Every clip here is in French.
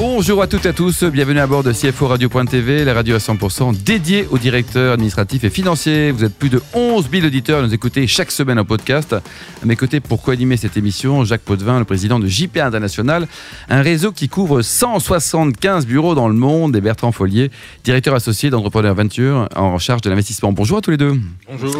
Bonjour à toutes et à tous, bienvenue à bord de CFO Radio.tv, la radio à 100% dédiée aux directeurs administratifs et financiers. Vous êtes plus de 11 000 auditeurs à nous écouter chaque semaine en podcast. À mes côtés, pour co-animer cette émission, Jacques Potvin, le président de JPA International, un réseau qui couvre 175 bureaux dans le monde, et Bertrand Follier, directeur associé d'Entrepreneur Venture en charge de l'investissement. Bonjour à tous les deux. Bonjour.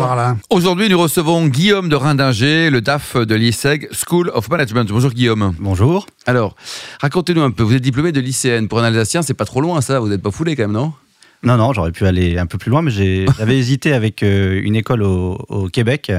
Aujourd'hui, nous recevons Guillaume de Rindinger, le DAF de l'ISEG School of Management. Bonjour Guillaume. Bonjour. Alors, racontez-nous un peu, vous êtes diplômé de lycéenne. Pour un Alsacien, c'est pas trop loin ça, vous n'êtes pas foulé quand même, non? Non, non, j'aurais pu aller un peu plus loin, mais j'avais hésité avec euh, une école au, au Québec,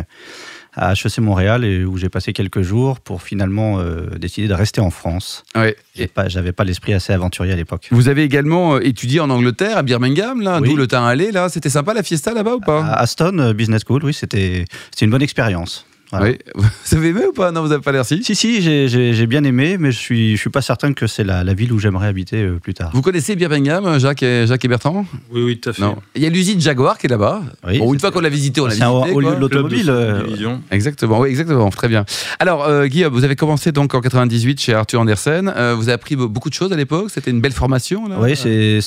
à HEC Montréal, et où j'ai passé quelques jours pour finalement euh, décider de rester en France. Oui. J'ai pas- J'avais pas l'esprit assez aventurier à l'époque. Vous avez également euh, étudié en Angleterre, à Birmingham, là, Oui. d'où le temps allé, là. C'était sympa la fiesta là-bas ou pas? À Aston Business School, oui, c'était une bonne expérience. Voilà. Oui. Vous avez aimé ou pas? Non, vous n'avez pas l'air si. Si, si, j'ai- bien aimé, mais je suis, je suis pas certain que c'est la, la ville où j'aimerais habiter euh, plus tard. Vous connaissez Birmingham, Jacques et, Jacques et Bertrand? Oui, oui, tout à fait. Non. Il y a l'usine Jaguar qui est là-bas. Oui, bon, une fois qu'on l'a visité, on l'a C'est un visité. haut lieu quoi. de l'automobile. Euh. Exactement, oui, exactement, très bien. Alors, euh, Guillaume, vous avez commencé donc en 98 chez Arthur Andersen. Euh, vous avez appris be- beaucoup de choses à l'époque. C'était une belle formation. Là. Oui, c'est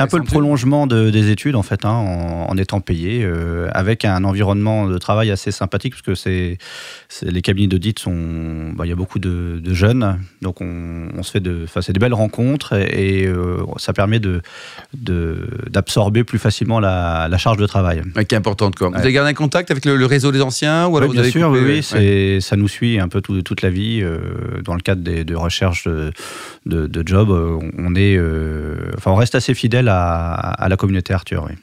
un, peu le prolongement de- des études en fait, hein, en, en étant payé, euh, avec un environnement de travail assez sympathique, parce que c'est- les cabinets d'audit sont, bah, il y a beaucoup de, de jeunes, donc on, on se fait de, enfin, c'est des belles rencontres et, et, euh, ça permet de d'absorber plus facilement la, la charge de travail. Ouais, qui est importante. Quoi. Vous Ouais. avez gardé un contact avec le, le réseau des anciens ou alors Oui, vous bien avez sûr, coupé, oui, ouais. c'est- ça nous suit un peu tout- toute la vie euh, dans le cadre des, de recherches de, de, de job. euh, On est, euh, enfin, on reste assez fidèle à, à la communauté Arthur. Oui.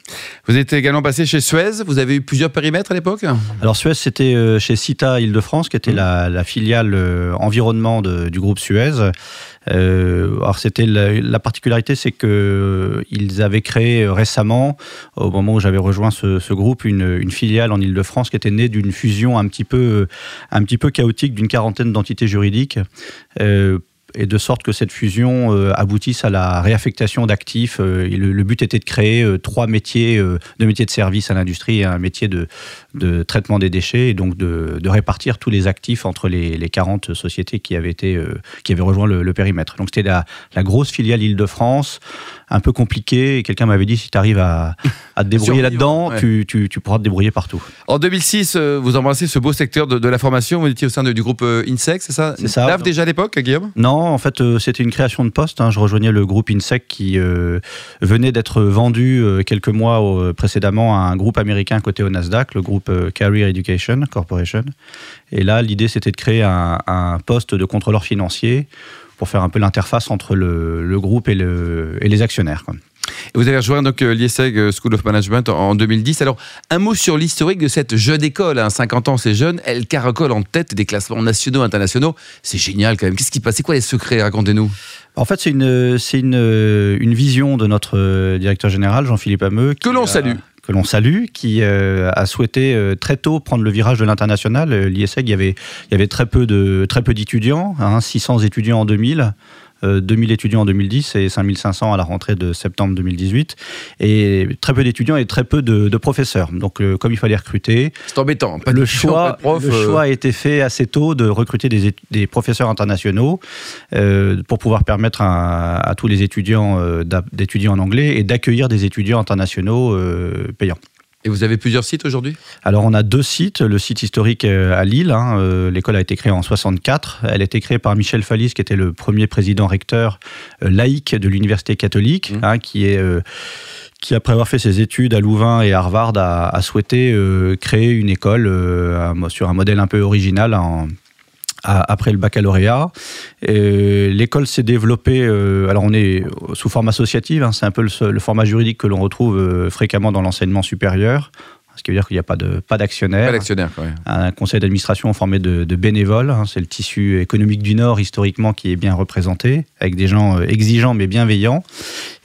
Vous êtes également passé chez Suez. Vous avez eu plusieurs périmètres à l'époque? Alors Suez, c'était chez Cita Île-de-France, qui était Mmh. la, la filiale euh, environnement de- du groupe Suez. Euh, alors c'était la, la particularité, c'est que euh, ils avaient créé euh, récemment, au moment où j'avais rejoint ce, ce groupe, une, une filiale en Île-de-France qui était née d'une fusion un petit peu, un petit peu chaotique d'une quarantaine d'entités juridiques. Euh, et de sorte que cette fusion euh, aboutisse à la réaffectation d'actifs. euh, le, le but était de créer euh, trois métiers, euh, deux métiers de service à l'industrie et un métier de, de traitement des déchets, et donc de, de répartir tous les actifs entre les, les 40 sociétés qui avaient, été, euh, qui avaient rejoint le, le périmètre. Donc c'était la, la grosse filiale Île-de-France, un peu compliquée, et quelqu'un m'avait dit si tu arrives à, à te débrouiller là-dedans, ouais. tu, tu, tu pourras te débrouiller partout. En 2006, euh, vous embrassez ce beau secteur de, de la formation. Vous étiez au sein de- du groupe euh, INSEC, c'est ça? C'est ça. DAF déjà à l'époque, Guillaume? Non, en fait, c'était une création de poste. hein. Je rejoignais le groupe INSEC qui euh, venait d'être vendu quelques mois précédemment à un groupe américain côté au Nasdaq, le groupe euh, Career Education Corporation. Et là, l'idée, c'était de créer un, un poste de contrôleur financier pour faire un peu l'interface entre le, le groupe et, le, et les actionnaires. quoi. Et Vous avez rejoint donc euh, l'ISEG euh, School of Management en en 2010. Alors, un mot sur l'historique de cette jeune école. hein. 50 ans, c'est jeune. Elle caracole en tête des classements nationaux, internationaux. C'est génial quand même. Qu'est-ce qui passe? C'est quoi les secrets? Racontez-nous. En fait, c'est une, une, une vision de notre directeur général, Jean-Philippe Hameux. Que l'on salue. Que l'on salue, qui euh, a souhaité euh, très tôt prendre le virage de l'international. Euh, L'ISEG, il y avait, y avait très peu d'étudiants, hein, 600 étudiants en 2000. Euh, 2000 étudiants en 2010 et 5500 à la rentrée de septembre 2018 et très peu d'étudiants et très peu de, de professeurs donc euh, comme il fallait recruter C'est embêtant. Pas le choix, pas de le euh, choix a été fait assez tôt de recruter des, professeurs internationaux euh, pour pouvoir permettre à, à tous les étudiants euh, d'étudier en anglais et d'accueillir des étudiants internationaux euh, payants. Et vous avez plusieurs sites aujourd'hui? Alors on a deux sites, le site historique euh, à Lille, hein, euh, l'école a été créée en 64, elle a été créée par Michel Fallis qui était le premier président recteur euh, laïque de l'université catholique, Mmh. hein, qui est... euh, qui, après avoir fait ses études à Louvain et à Harvard, a, a souhaité euh, créer une école euh, sur un modèle un peu original en- après le baccalauréat. Et L'école s'est développée, euh, alors on est sous forme associative, hein, c'est un peu le, le format juridique que l'on retrouve euh, fréquemment dans l'enseignement supérieur. Ce qui veut dire qu'il n'y a pas de pas d'actionnaire. Pas d'actionnaire, même. Un conseil d'administration formé de, de bénévoles. hein, c'est le tissu économique du Nord historiquement qui est bien représenté, avec des gens euh, exigeants mais bienveillants.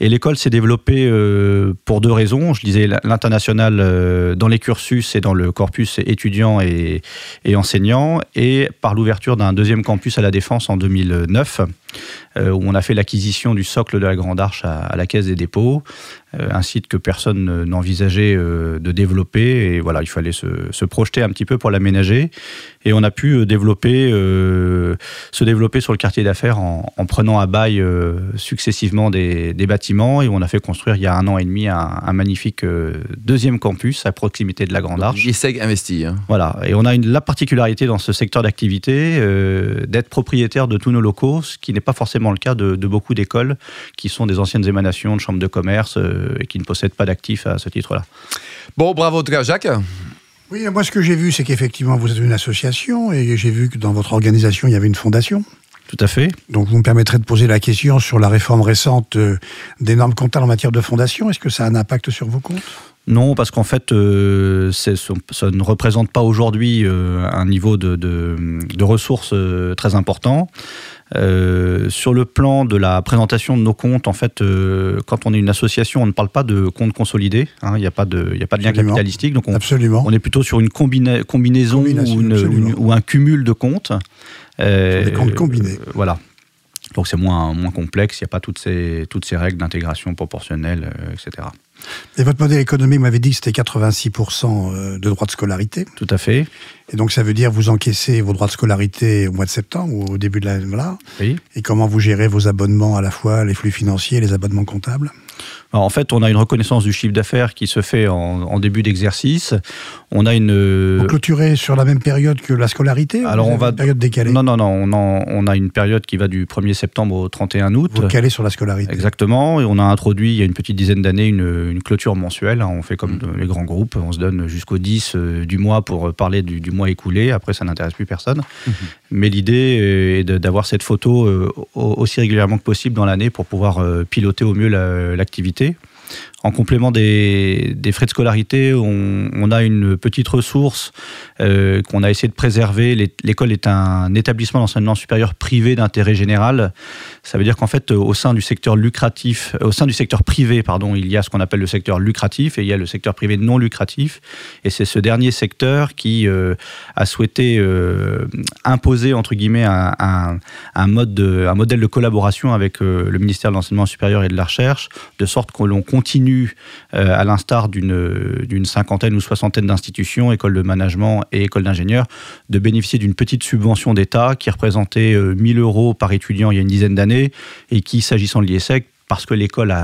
Et l'école s'est développée euh, pour deux raisons. Je disais l'international euh, dans les cursus et dans le corpus étudiant et, et enseignant, et par l'ouverture d'un deuxième campus à la Défense en 2009. Où on a fait l'acquisition du socle de la Grande Arche à, la Caisse des dépôts, un site que personne n'envisageait de développer. Et voilà, il fallait se, projeter un petit peu pour l'aménager. Et on a pu développer, se développer sur le quartier d'affaires en, prenant à bail successivement des, bâtiments. Et on a fait construire il y a un an et demi un, magnifique deuxième campus à proximité de la Grande Arche. ISEG investit. Hein. Voilà. Et on a une, la particularité dans ce secteur d'activité euh, d'être propriétaire de tous nos locaux, ce qui n'est pas forcément le cas de, beaucoup d'écoles qui sont des anciennes émanations de chambres de commerce euh, et qui ne possèdent pas d'actifs à ce titre-là. Bon, bravo en tout cas, Jacques. Oui, moi ce que j'ai vu, c'est qu'effectivement vous êtes une association et j'ai vu que dans votre organisation il y avait une fondation. Tout à fait. Donc vous me permettrez de poser la question sur la réforme récente euh, des normes comptables en matière de fondation. Est-ce que ça a un impact sur vos comptes? Non, parce qu'en fait, euh, ça ne représente pas aujourd'hui euh, un niveau de, ressources euh, très important. sur le plan de la présentation de nos comptes, en fait, quand on est une association, on ne parle pas de comptes consolidés. Hein, il n'y a pas de, a pas de lien capitalistique. Donc on, Absolument. on est plutôt sur une combinaison ou, un cumul de comptes. des comptes combinés. voilà. Donc c'est moins, moins complexe, il n'y a pas toutes ces, toutes ces règles d'intégration proportionnelle, etc. Et votre modèle économique m'avait dit que c'était 86% euh, de droits de scolarité. Tout à fait. Et donc ça veut dire vous encaissez vos droits de scolarité au mois de septembre ou au début de l'année. Voilà. Oui. Et comment vous gérez vos abonnements à la fois, les flux financiers et les abonnements comptables? En fait, on a une reconnaissance du chiffre d'affaires qui se fait en, début d'exercice. On a une. Vous clôturez sur la même période que la scolarité Alors on va. Une période décalée Non, non, non. On, a une période qui va du 1er septembre au 31 août. Vous calez sur la scolarité. Exactement. Et on a introduit il y a une petite dizaine d'années une, clôture mensuelle. On fait comme mmh. les grands groupes. On se donne jusqu'au 10 euh, du mois pour parler du, mois écoulé. Après, ça n'intéresse plus personne. Mmh. Mais l'idée est d'avoir cette photo euh, aussi régulièrement que possible dans l'année pour pouvoir euh, piloter au mieux l'activité activités en complément des, frais de scolarité, on, a une petite ressource euh, qu'on a essayé de préserver. L'école est un établissement d'enseignement supérieur privé d'intérêt général. Ça veut dire qu'en fait, au sein du secteur lucratif, au sein du secteur privé, pardon, il y a ce qu'on appelle le secteur lucratif et il y a le secteur privé non lucratif. Et c'est ce dernier secteur qui euh, a souhaité euh, imposer entre guillemets un, mode de, un modèle de collaboration avec le ministère de l'enseignement supérieur et de la recherche, de sorte que l'on continue euh, à l'instar d'une cinquantaine ou soixantaine d'institutions, écoles de management et écoles d'ingénieurs, de bénéficier d'une petite subvention d'État qui représentait 1000 euh, euros par étudiant il y a une dizaine d'années et qui, s'agissant de l'IESEC, parce que l'école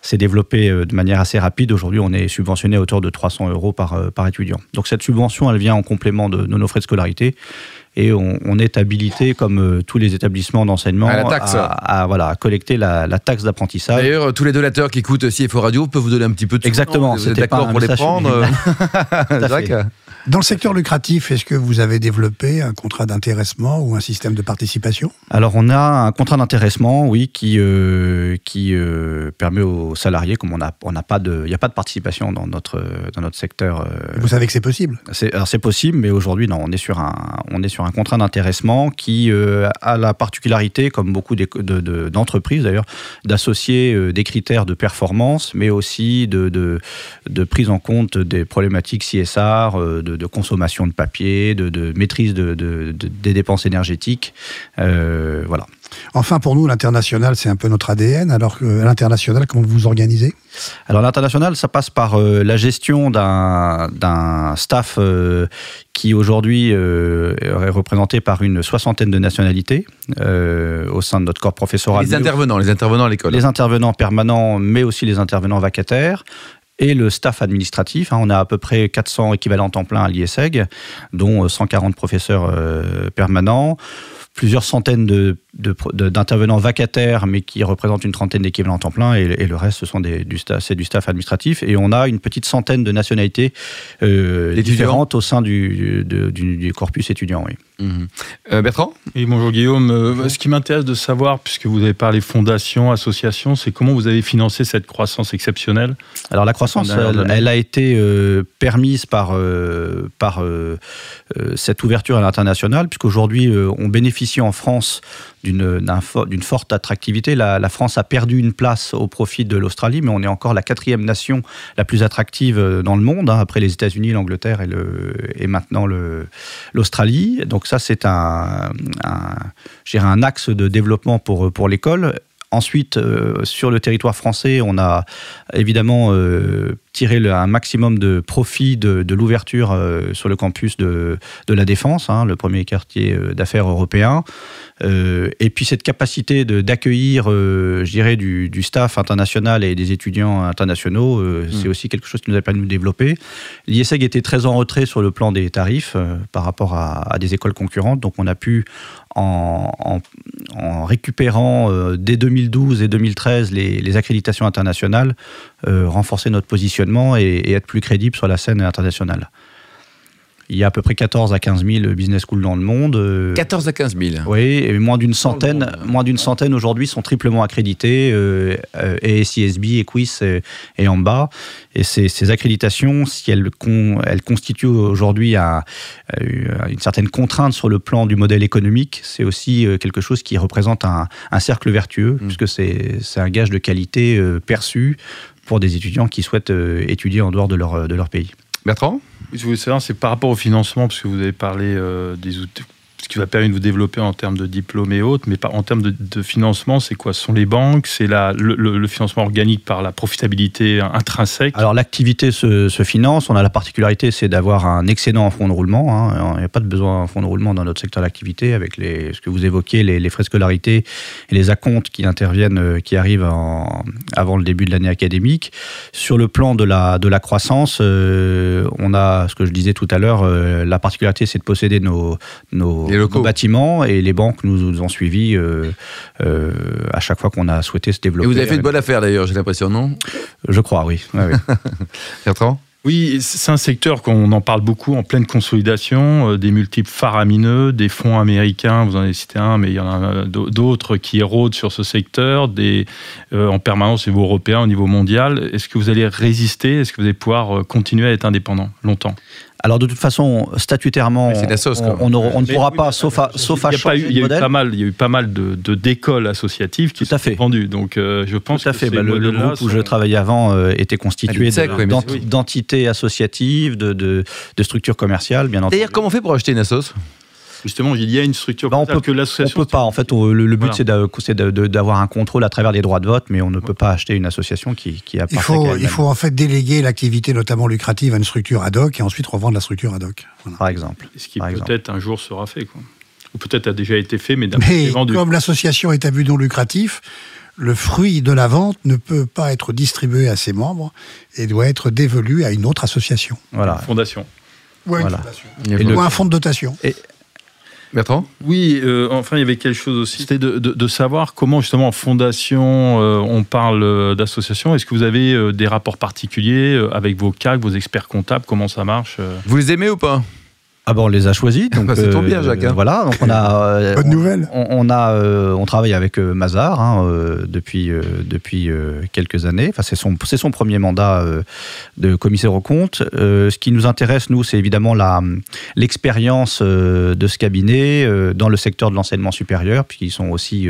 s'est développée euh, de manière assez rapide. Aujourd'hui, on est subventionné à hauteur de 300 euros par, par étudiant. Donc cette subvention, elle vient en complément de nos frais de scolarité et on, est habilité, comme euh, tous les établissements d'enseignement, à, voilà, collecter la, taxe d'apprentissage. D'ailleurs, tous les donateurs qui écoutent CFO Radio peuvent vous donner un petit peu de Exactement, vous êtes d'accord pour les prendre Dans le secteur lucratif, est-ce que vous avez développé un contrat d'intéressement ou un système de participation? Alors, on a un contrat d'intéressement, oui, qui, euh, qui euh, permet aux salariés, comme on n'a on a pas de, il n'y a pas de participation dans notre, dans notre secteur. vous savez que c'est possible? Alors, c'est possible, mais aujourd'hui, non, on est sur un, on est sur un contrat d'intéressement qui euh, a la particularité, comme beaucoup d'entreprises d'ailleurs, d'associer euh, des critères de performance, mais aussi de, de, prise en compte des problématiques CSR, euh, de, consommation de papier, de, maîtrise des dépenses énergétiques. voilà. Enfin, pour nous, l'international, c'est un peu notre ADN. Alors, à l'international, comment vous vous organisez? Alors, l'international, ça passe par euh, la gestion d'un staff euh, qui aujourd'hui euh, est représenté par une soixantaine de nationalités au sein de notre corps professoral. Les intervenants, les intervenants à l'école. Les intervenants permanents, mais aussi les intervenants vacataires et le staff administratif. Hein. on a à peu près 400 équivalents temps plein à l'IESEG, dont 140 professeurs permanents plusieurs centaines de d'intervenants vacataires, mais qui représentent une trentaine d'équivalents temps plein, et, le reste, ce sont des, du staff, c'est du staff administratif. Et on a une petite centaine de nationalités euh, différentes au sein du, du, corpus étudiant. Oui. Mhm. Euh, Bertrand? Oui, bonjour Guillaume. Euh, ce qui m'intéresse de savoir, puisque vous avez parlé fondation, association, c'est comment vous avez financé cette croissance exceptionnelle? Alors la croissance, elle, a été permise par, par cette ouverture à l'international, puisqu'aujourd'hui, on bénéficie bénéficié en France d'une forte attractivité. La, France a perdu une place au profit de l'Australie, mais on est encore la quatrième nation la plus attractive euh, dans le monde, hein, après les États-Unis, l'Angleterre et, le, et maintenant l'Australie. Donc ça, c'est un, un, un axe de développement pour, pour l'école. Ensuite, euh, sur le territoire français, on a évidemment euh, tiré un maximum de profit de, l'ouverture euh, sur le campus de, la Défense, hein, le premier quartier d'affaires européen. et puis cette capacité d'accueillir, je dirais, du, staff international et des étudiants internationaux, c'est mm. aussi quelque chose qui nous a permis de nous développer. L'ISEG était très en retrait sur le plan des tarifs par rapport à, à, des écoles concurrentes, donc on a pu en, récupérant euh, dès 2012 et 2013 les, accréditations internationales, euh, renforcer notre positionnement et, être plus crédible sur la scène internationale. Il y a à peu près 14 à 15 000 business schools dans le monde. 14 euh, à 15 000 Oui, et moins d'une centaine, moins d'une centaine aujourd'hui sont triplement accrédités, euh, euh ESISB, Equis et, et bas. Et ces, ces, accréditations, si elles, elles constituent aujourd'hui une certaine contrainte sur le plan du modèle économique, c'est aussi euh, quelque chose qui représente un, un cercle vertueux, mm. puisque c'est un gage de qualité perçu pour des étudiants qui souhaitent étudier en dehors de leur, de leur pays. Bertrand? Je voulais savoir, c'est par rapport au financement, parce que vous avez parlé euh, des outils, ce qui va permettre de vous développer en termes de diplôme et autres, mais en termes de, financement, c'est quoi? Ce sont les banques C'est le, le, financement organique par la profitabilité intrinsèque? Alors l'activité se, finance. On a la particularité, c'est d'avoir un excédent en fonds de roulement. Hein. Il n'y a pas de besoin en fonds de roulement dans notre secteur d'activité, avec les, ce que vous évoquez, les, frais de scolarité et les acomptes qui interviennent, euh, qui arrivent avant le début de l'année académique. Sur le plan de la, de la croissance, euh, on a, ce que je disais tout à l'heure, euh, la particularité, c'est de posséder nos, nos les locaux. bâtiments et les banques nous, ont suivis euh, euh, à chaque fois qu'on a souhaité se développer. Et vous avez fait une bonne affaire d'ailleurs, j'ai l'impression, non? Je crois, oui. Ouais, oui. Oui, c'est un secteur qu'on en parle beaucoup en pleine consolidation, euh, des multiples faramineux, des fonds américains, vous en avez cité un, mais il y en a d'autres qui érodent sur ce secteur, des, en permanence au niveau européen, au niveau mondial. Est-ce que vous allez résister? Est-ce que vous allez pouvoir continuer à être indépendant longtemps? Alors de toute façon, statutairement, on, ne pourra pas, sauf à, sauf à changer il y a eu pas mal, Il y a eu pas mal de, d'écoles associatives qui Tout sont vendues. Donc euh, je pense Tout à fait. Bah, le, groupe où je travaillais avant euh, était constitué d'entités associatives, de, de, structures commerciales, bien entendu. D'ailleurs, comment on fait pour acheter une assoce Justement, il y a une structure bah, on peut, que l'association. On peut pas. En fait, le, but c'est d'avoir un contrôle à travers les droits de vote, mais on ne peut pas acheter une association qui, qui a. Il faut, il faut en fait déléguer l'activité, notamment lucrative, à une structure ad hoc et ensuite revendre la structure ad hoc. Par exemple. Ce qui peut-être un jour sera fait, quoi. Ou peut-être a déjà été fait, mais Mais vendu. comme l'association est à but non lucratif, le fruit de la vente ne peut pas être distribué à ses membres et doit être dévolu à une autre association. Voilà. Une fondation. Ou, une fondation. Ou un fonds de dotation. Et Bertrand? Oui, euh, enfin, il y avait quelque chose aussi, c'était de, savoir comment, justement, en fondation, euh, on parle euh, d'association. Est-ce que vous avez des rapports particuliers avec vos CAC, vos experts comptables? Comment ça marche Vous les aimez ou pas? Ah ben on les a choisis. Donc, bah, c'est trop bien, Jacques. Hein. Voilà, donc on a. Euh, Bonne nouvelle. On, a, euh, on travaille avec euh, Mazar hein, depuis depuis quelques années. Enfin, c'est son c'est son premier mandat de commissaire aux comptes. ce qui nous intéresse, nous, c'est évidemment la l'expérience de ce cabinet dans le secteur de l'enseignement supérieur, puisqu'ils sont aussi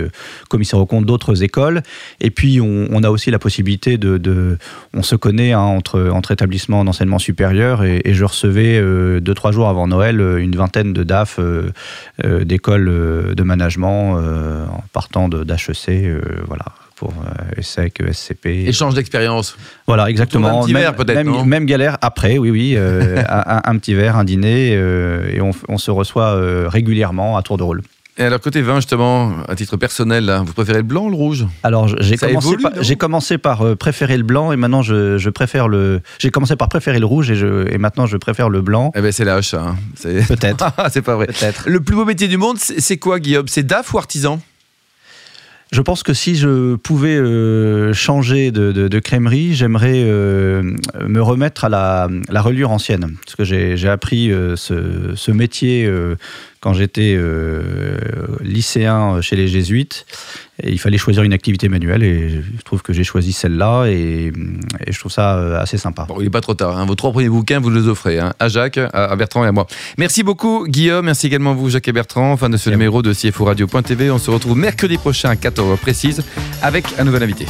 commissaires aux comptes d'autres écoles. Et puis, on, a aussi la possibilité de, de on se connaît hein, entre entre établissements d'enseignement supérieur et, et, je recevais deux trois jours avant Noël euh, une vingtaine de DAF euh, euh, d'écoles de management en partant d'HEC, voilà pour ESSEC, ESCP. Échange d'expérience. Voilà, exactement. Un petit verre peut-être. Même, même, galère après, oui, oui. un, petit verre, un dîner, et on, on, se reçoit régulièrement à tour de rôle. Et alors, côté vin, justement, à titre personnel, vous préférez le blanc ou le rouge? Alors, j'ai commencé, par, commencé par euh, préférer le blanc et maintenant je, préfère le. J'ai commencé par préférer le rouge et, je, et maintenant je préfère le blanc. Eh ben, c'est lâche, hein. Peut-être. c'est pas vrai. Peut-être. Le plus beau métier du monde, c'est quoi, Guillaume? C'est DAF ou artisan? Je pense que si je pouvais euh, changer de, crèmerie, j'aimerais euh, me remettre à la, la, reliure ancienne. Parce que j'ai appris ce, ce, métier quand j'étais euh, lycéen chez les jésuites. Et il fallait choisir une activité manuelle et je trouve que j'ai choisi celle-là et, et, je trouve ça euh, assez sympa. Bon, il n'est pas trop tard. Hein. Vos trois premiers bouquins, vous les offrez hein. à Jacques, à Bertrand et à moi. Merci beaucoup, Guillaume. Merci également vous, Jacques et Bertrand. Fin de ce numéro de CFO Radio.tv. On se retrouve mercredi prochain à 14h précise avec un nouvel invité.